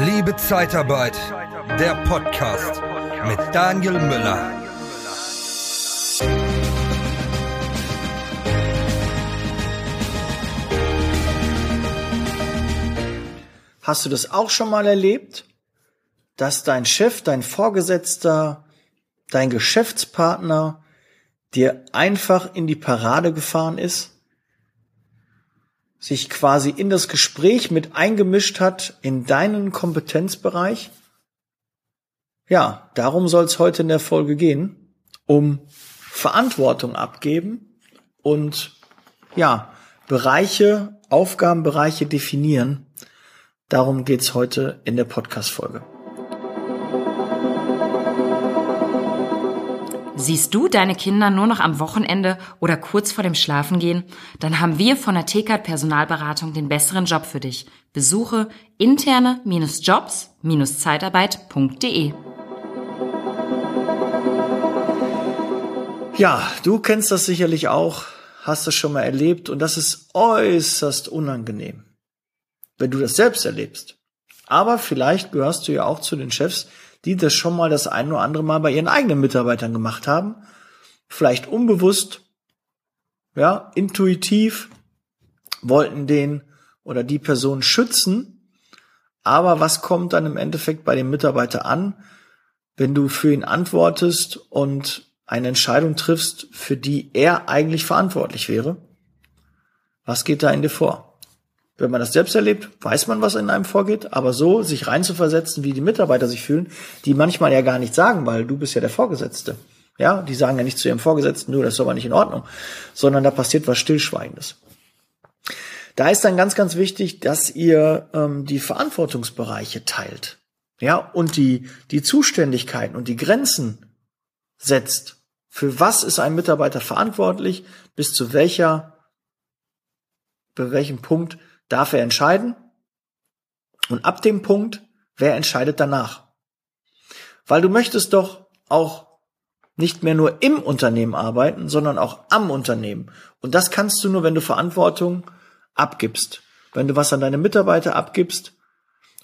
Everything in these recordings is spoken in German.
Liebe Zeitarbeit, der Podcast mit Daniel Müller. Hast du das auch schon mal erlebt, dass dein Chef, dein Vorgesetzter, dein Geschäftspartner dir einfach in die Parade gefahren ist? Sich quasi in das Gespräch mit eingemischt hat in deinen Kompetenzbereich? Ja, darum soll es heute in der Folge gehen, um Verantwortung abgeben und ja, Bereiche, Aufgabenbereiche definieren. Darum geht's heute in der Podcast-Folge. Siehst du deine Kinder nur noch am Wochenende oder kurz vor dem Schlafengehen? Dann haben wir von der TKAT Personalberatung den besseren Job für dich. Besuche interne-jobs-zeitarbeit.de. Ja, du kennst das sicherlich auch, hast es schon mal erlebt und das ist äußerst unangenehm, wenn du das selbst erlebst. Aber vielleicht gehörst du ja auch zu den Chefs, die das schon mal das ein oder andere Mal bei ihren eigenen Mitarbeitern gemacht haben. Vielleicht unbewusst, ja, intuitiv wollten den oder die Person schützen. Aber was kommt dann im Endeffekt bei dem Mitarbeiter an, wenn du für ihn antwortest und eine Entscheidung triffst, für die er eigentlich verantwortlich wäre? Was geht da in dir vor? Wenn man das selbst erlebt, weiß man, was in einem vorgeht, aber so sich reinzuversetzen, wie die Mitarbeiter sich fühlen, die manchmal ja gar nichts sagen, weil du bist ja der Vorgesetzte. Ja, die sagen ja nicht zu ihrem Vorgesetzten, du, das ist aber nicht in Ordnung, sondern da passiert was Stillschweigendes. Da ist dann ganz, ganz wichtig, dass ihr ähm, die Verantwortungsbereiche teilt. Ja, und die, die Zuständigkeiten und die Grenzen setzt. Für was ist ein Mitarbeiter verantwortlich? Bis zu welcher, bei welchem Punkt darf er entscheiden und ab dem Punkt, wer entscheidet danach. Weil du möchtest doch auch nicht mehr nur im Unternehmen arbeiten, sondern auch am Unternehmen. Und das kannst du nur, wenn du Verantwortung abgibst, wenn du was an deine Mitarbeiter abgibst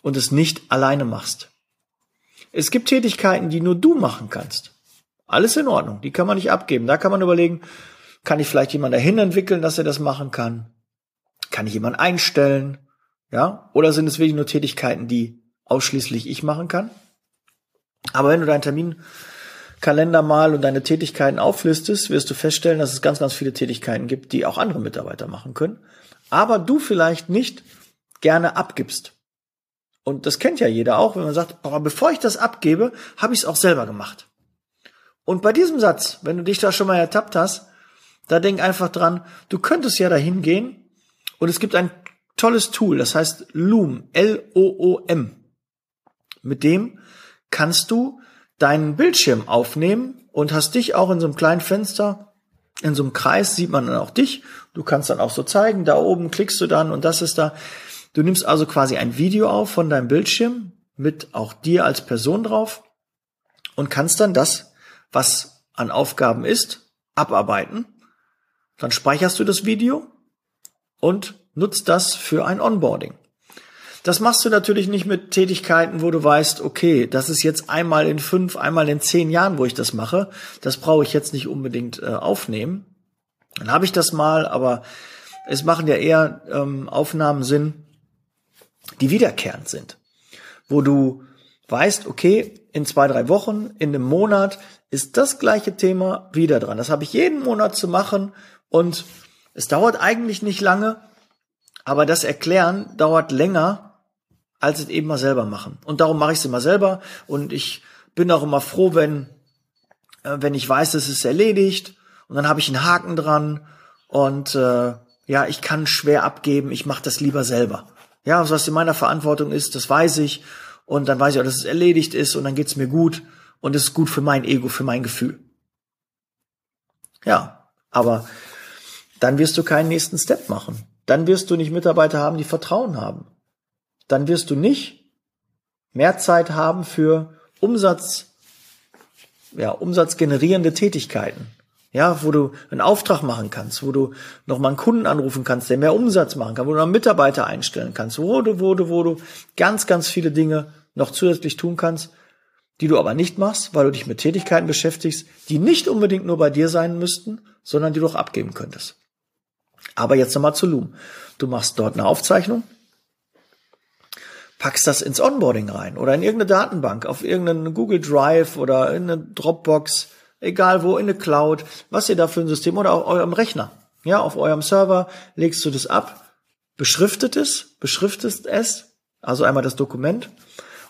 und es nicht alleine machst. Es gibt Tätigkeiten, die nur du machen kannst. Alles in Ordnung, die kann man nicht abgeben. Da kann man überlegen, kann ich vielleicht jemanden dahin entwickeln, dass er das machen kann? Kann ich jemanden einstellen? Ja? Oder sind es wirklich nur Tätigkeiten, die ausschließlich ich machen kann? Aber wenn du deinen Terminkalender mal und deine Tätigkeiten auflistest, wirst du feststellen, dass es ganz, ganz viele Tätigkeiten gibt, die auch andere Mitarbeiter machen können. Aber du vielleicht nicht gerne abgibst. Und das kennt ja jeder auch, wenn man sagt, boah, bevor ich das abgebe, habe ich es auch selber gemacht. Und bei diesem Satz, wenn du dich da schon mal ertappt hast, da denk einfach dran, du könntest ja dahin gehen und es gibt ein tolles Tool, das heißt Loom, L-O-O-M. Mit dem kannst du deinen Bildschirm aufnehmen und hast dich auch in so einem kleinen Fenster, in so einem Kreis sieht man dann auch dich. Du kannst dann auch so zeigen, da oben klickst du dann und das ist da. Du nimmst also quasi ein Video auf von deinem Bildschirm mit auch dir als Person drauf und kannst dann das, was an Aufgaben ist, abarbeiten. Dann speicherst du das Video und nutzt das für ein Onboarding. Das machst du natürlich nicht mit Tätigkeiten, wo du weißt, okay, das ist jetzt einmal in fünf, einmal in zehn Jahren, wo ich das mache. Das brauche ich jetzt nicht unbedingt äh, aufnehmen. Dann habe ich das mal, aber es machen ja eher ähm, Aufnahmen Sinn, die wiederkehrend sind. Wo du weißt, okay, in zwei, drei Wochen, in einem Monat ist das gleiche Thema wieder dran. Das habe ich jeden Monat zu machen und es dauert eigentlich nicht lange, aber das Erklären dauert länger, als es eben mal selber machen. Und darum mache ich es immer selber. Und ich bin auch immer froh, wenn, äh, wenn ich weiß, es ist erledigt. Und dann habe ich einen Haken dran. Und äh, ja, ich kann schwer abgeben. Ich mache das lieber selber. Ja, was in meiner Verantwortung ist, das weiß ich. Und dann weiß ich auch, dass es erledigt ist. Und dann geht's mir gut. Und es ist gut für mein Ego, für mein Gefühl. Ja, aber dann wirst du keinen nächsten Step machen. Dann wirst du nicht Mitarbeiter haben, die Vertrauen haben. Dann wirst du nicht mehr Zeit haben für Umsatz, ja, umsatzgenerierende Tätigkeiten. Ja, wo du einen Auftrag machen kannst, wo du nochmal einen Kunden anrufen kannst, der mehr Umsatz machen kann, wo du noch einen Mitarbeiter einstellen kannst, wo du, wo du, wo du ganz, ganz viele Dinge noch zusätzlich tun kannst, die du aber nicht machst, weil du dich mit Tätigkeiten beschäftigst, die nicht unbedingt nur bei dir sein müssten, sondern die du auch abgeben könntest. Aber jetzt nochmal zu Loom. Du machst dort eine Aufzeichnung, packst das ins Onboarding rein oder in irgendeine Datenbank, auf irgendeinen Google Drive oder in eine Dropbox, egal wo, in eine Cloud, was ihr da für ein System oder auf eurem Rechner. Ja, auf eurem Server legst du das ab, beschriftet es, beschriftest es, also einmal das Dokument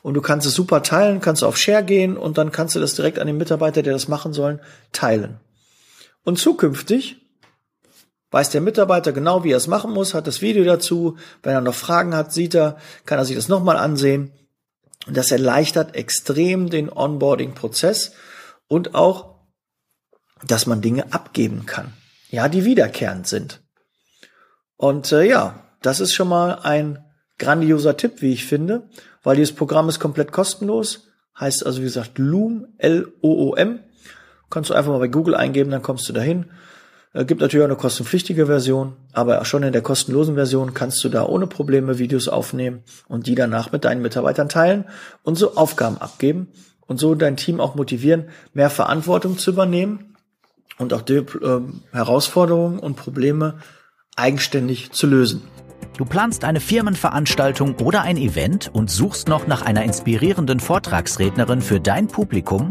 und du kannst es super teilen, kannst auf Share gehen und dann kannst du das direkt an den Mitarbeiter, der das machen sollen, teilen. Und zukünftig weiß der Mitarbeiter genau, wie er es machen muss, hat das Video dazu. Wenn er noch Fragen hat, sieht er, kann er sich das nochmal ansehen. Und das erleichtert extrem den Onboarding-Prozess und auch, dass man Dinge abgeben kann. Ja, die wiederkehrend sind. Und äh, ja, das ist schon mal ein grandioser Tipp, wie ich finde, weil dieses Programm ist komplett kostenlos. Heißt also, wie gesagt, Loom, L-O-O-M. Kannst du einfach mal bei Google eingeben, dann kommst du dahin. Äh, gibt natürlich auch eine kostenpflichtige Version, aber schon in der kostenlosen Version kannst du da ohne Probleme Videos aufnehmen und die danach mit deinen Mitarbeitern teilen und so Aufgaben abgeben und so dein Team auch motivieren, mehr Verantwortung zu übernehmen und auch die äh, Herausforderungen und Probleme eigenständig zu lösen. Du planst eine Firmenveranstaltung oder ein Event und suchst noch nach einer inspirierenden Vortragsrednerin für dein Publikum?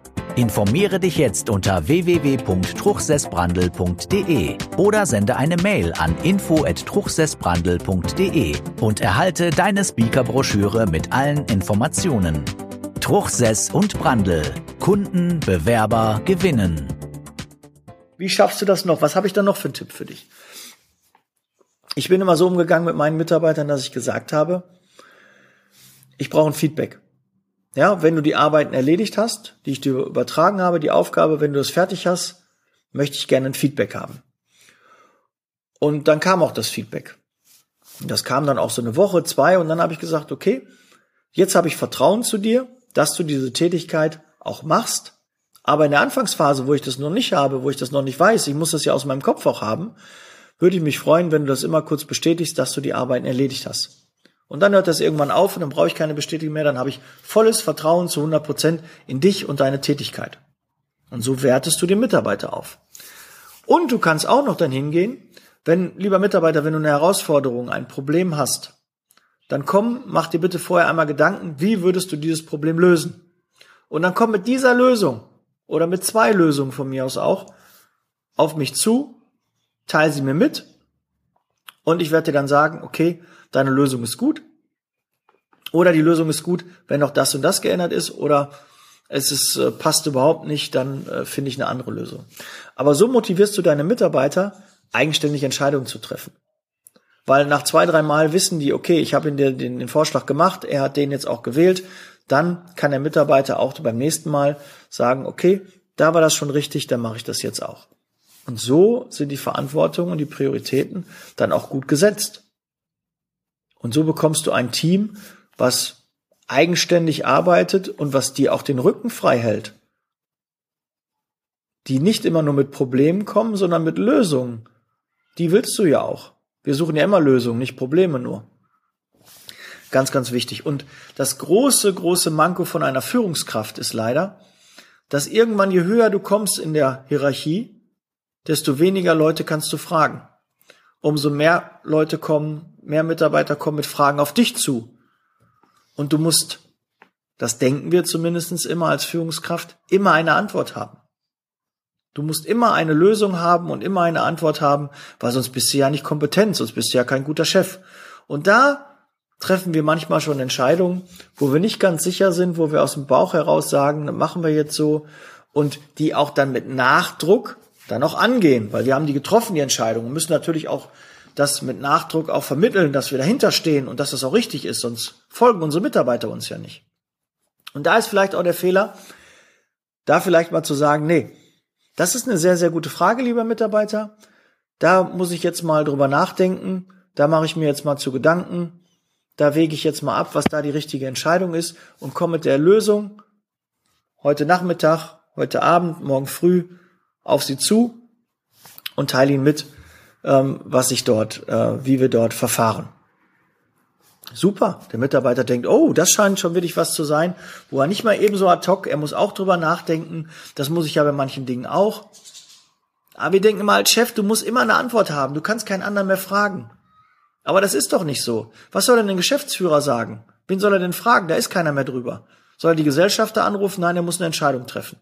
Informiere dich jetzt unter www.truchsessbrandel.de oder sende eine Mail an info@truchsessbrandel.de und erhalte deine Speakerbroschüre mit allen Informationen. Truchsess und Brandel. Kunden, Bewerber gewinnen. Wie schaffst du das noch? Was habe ich da noch für einen Tipp für dich? Ich bin immer so umgegangen mit meinen Mitarbeitern, dass ich gesagt habe, ich brauche ein Feedback. Ja, wenn du die Arbeiten erledigt hast, die ich dir übertragen habe, die Aufgabe, wenn du es fertig hast, möchte ich gerne ein Feedback haben. Und dann kam auch das Feedback. Das kam dann auch so eine Woche, zwei, und dann habe ich gesagt, okay, jetzt habe ich Vertrauen zu dir, dass du diese Tätigkeit auch machst. Aber in der Anfangsphase, wo ich das noch nicht habe, wo ich das noch nicht weiß, ich muss das ja aus meinem Kopf auch haben, würde ich mich freuen, wenn du das immer kurz bestätigst, dass du die Arbeiten erledigt hast. Und dann hört das irgendwann auf und dann brauche ich keine Bestätigung mehr, dann habe ich volles Vertrauen zu 100 Prozent in dich und deine Tätigkeit. Und so wertest du den Mitarbeiter auf. Und du kannst auch noch dann hingehen, wenn, lieber Mitarbeiter, wenn du eine Herausforderung, ein Problem hast, dann komm, mach dir bitte vorher einmal Gedanken, wie würdest du dieses Problem lösen? Und dann komm mit dieser Lösung oder mit zwei Lösungen von mir aus auch auf mich zu, teile sie mir mit und ich werde dir dann sagen, okay, deine Lösung ist gut. Oder die Lösung ist gut, wenn noch das und das geändert ist. Oder es ist, äh, passt überhaupt nicht, dann äh, finde ich eine andere Lösung. Aber so motivierst du deine Mitarbeiter, eigenständig Entscheidungen zu treffen. Weil nach zwei, drei Mal wissen die, okay, ich habe den, den, den Vorschlag gemacht, er hat den jetzt auch gewählt, dann kann der Mitarbeiter auch beim nächsten Mal sagen, okay, da war das schon richtig, dann mache ich das jetzt auch. Und so sind die Verantwortungen und die Prioritäten dann auch gut gesetzt. Und so bekommst du ein Team, was eigenständig arbeitet und was dir auch den Rücken frei hält. Die nicht immer nur mit Problemen kommen, sondern mit Lösungen. Die willst du ja auch. Wir suchen ja immer Lösungen, nicht Probleme nur. Ganz, ganz wichtig. Und das große, große Manko von einer Führungskraft ist leider, dass irgendwann, je höher du kommst in der Hierarchie, desto weniger Leute kannst du fragen. Umso mehr Leute kommen mehr Mitarbeiter kommen mit Fragen auf dich zu. Und du musst, das denken wir zumindest immer als Führungskraft, immer eine Antwort haben. Du musst immer eine Lösung haben und immer eine Antwort haben, weil sonst bist du ja nicht kompetent, sonst bist du ja kein guter Chef. Und da treffen wir manchmal schon Entscheidungen, wo wir nicht ganz sicher sind, wo wir aus dem Bauch heraus sagen, machen wir jetzt so und die auch dann mit Nachdruck dann auch angehen, weil wir haben die getroffen, die Entscheidung und müssen natürlich auch das mit Nachdruck auch vermitteln, dass wir dahinter stehen und dass das auch richtig ist, sonst folgen unsere Mitarbeiter uns ja nicht. Und da ist vielleicht auch der Fehler, da vielleicht mal zu sagen, nee, das ist eine sehr, sehr gute Frage, lieber Mitarbeiter. Da muss ich jetzt mal drüber nachdenken. Da mache ich mir jetzt mal zu Gedanken. Da wege ich jetzt mal ab, was da die richtige Entscheidung ist und komme mit der Lösung heute Nachmittag, heute Abend, morgen früh auf Sie zu und teile Ihnen mit, ähm, was ich dort, äh, wie wir dort verfahren. Super. Der Mitarbeiter denkt, oh, das scheint schon wirklich was zu sein, wo er nicht mal ebenso ad hoc, er muss auch drüber nachdenken. Das muss ich ja bei manchen Dingen auch. Aber wir denken immer als Chef, du musst immer eine Antwort haben. Du kannst keinen anderen mehr fragen. Aber das ist doch nicht so. Was soll denn ein Geschäftsführer sagen? Wen soll er denn fragen? Da ist keiner mehr drüber. Soll er die Gesellschafter anrufen? Nein, er muss eine Entscheidung treffen.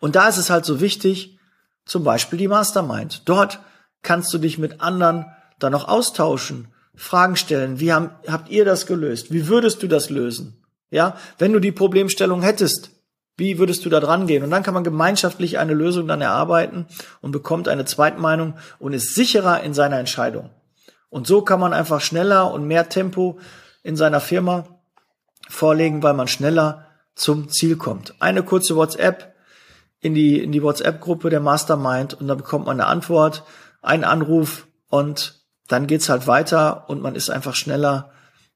Und da ist es halt so wichtig, zum Beispiel die Mastermind. Dort kannst du dich mit anderen dann noch austauschen Fragen stellen. Wie haben, habt ihr das gelöst? Wie würdest du das lösen? Ja, wenn du die Problemstellung hättest, wie würdest du da dran gehen? Und dann kann man gemeinschaftlich eine Lösung dann erarbeiten und bekommt eine Zweitmeinung und ist sicherer in seiner Entscheidung. Und so kann man einfach schneller und mehr Tempo in seiner Firma vorlegen, weil man schneller zum Ziel kommt. Eine kurze WhatsApp in die, in die WhatsApp-Gruppe der Mastermind und dann bekommt man eine Antwort, einen Anruf und dann geht's halt weiter und man ist einfach schneller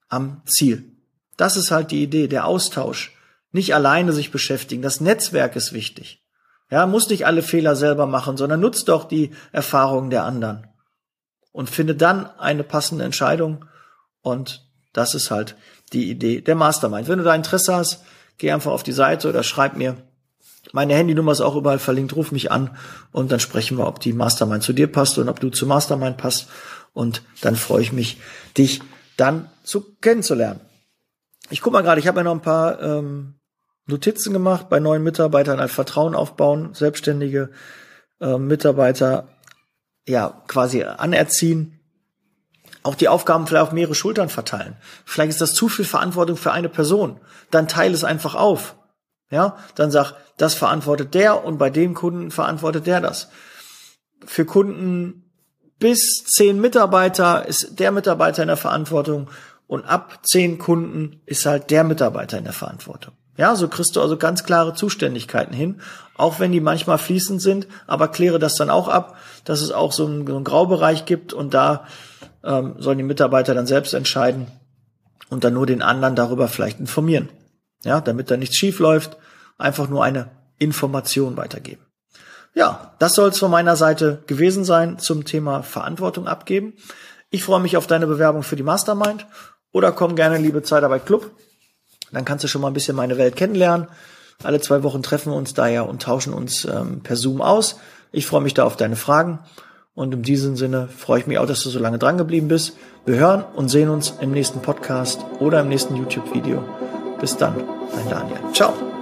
am Ziel. Das ist halt die Idee, der Austausch. Nicht alleine sich beschäftigen. Das Netzwerk ist wichtig. Ja, muss nicht alle Fehler selber machen, sondern nutzt doch die Erfahrungen der anderen. Und finde dann eine passende Entscheidung. Und das ist halt die Idee der Mastermind. Wenn du da Interesse hast, geh einfach auf die Seite oder schreib mir. Meine Handynummer ist auch überall verlinkt. Ruf mich an und dann sprechen wir, ob die Mastermind zu dir passt und ob du zu Mastermind passt. Und dann freue ich mich, dich dann zu kennenzulernen. Ich guck mal gerade, ich habe ja noch ein paar ähm, Notizen gemacht bei neuen Mitarbeitern, als Vertrauen aufbauen, selbstständige äh, Mitarbeiter ja quasi anerziehen. Auch die Aufgaben vielleicht auf mehrere Schultern verteilen. Vielleicht ist das zu viel Verantwortung für eine Person. Dann teile es einfach auf. Ja, dann sag, das verantwortet der und bei dem Kunden verantwortet der das. Für Kunden bis zehn Mitarbeiter ist der Mitarbeiter in der Verantwortung und ab zehn Kunden ist halt der Mitarbeiter in der Verantwortung. Ja, so kriegst du also ganz klare Zuständigkeiten hin, auch wenn die manchmal fließend sind, aber kläre das dann auch ab, dass es auch so einen, so einen Graubereich gibt und da ähm, sollen die Mitarbeiter dann selbst entscheiden und dann nur den anderen darüber vielleicht informieren. Ja, damit da nichts schief läuft, einfach nur eine Information weitergeben. Ja, das soll es von meiner Seite gewesen sein zum Thema Verantwortung abgeben. Ich freue mich auf deine Bewerbung für die Mastermind oder komm gerne, liebe Zeitarbeit Club. Dann kannst du schon mal ein bisschen meine Welt kennenlernen. Alle zwei Wochen treffen wir uns da ja und tauschen uns ähm, per Zoom aus. Ich freue mich da auf deine Fragen. Und in diesem Sinne freue ich mich auch, dass du so lange dran geblieben bist. Wir hören und sehen uns im nächsten Podcast oder im nächsten YouTube-Video. Bis dann, dein Daniel. Ciao.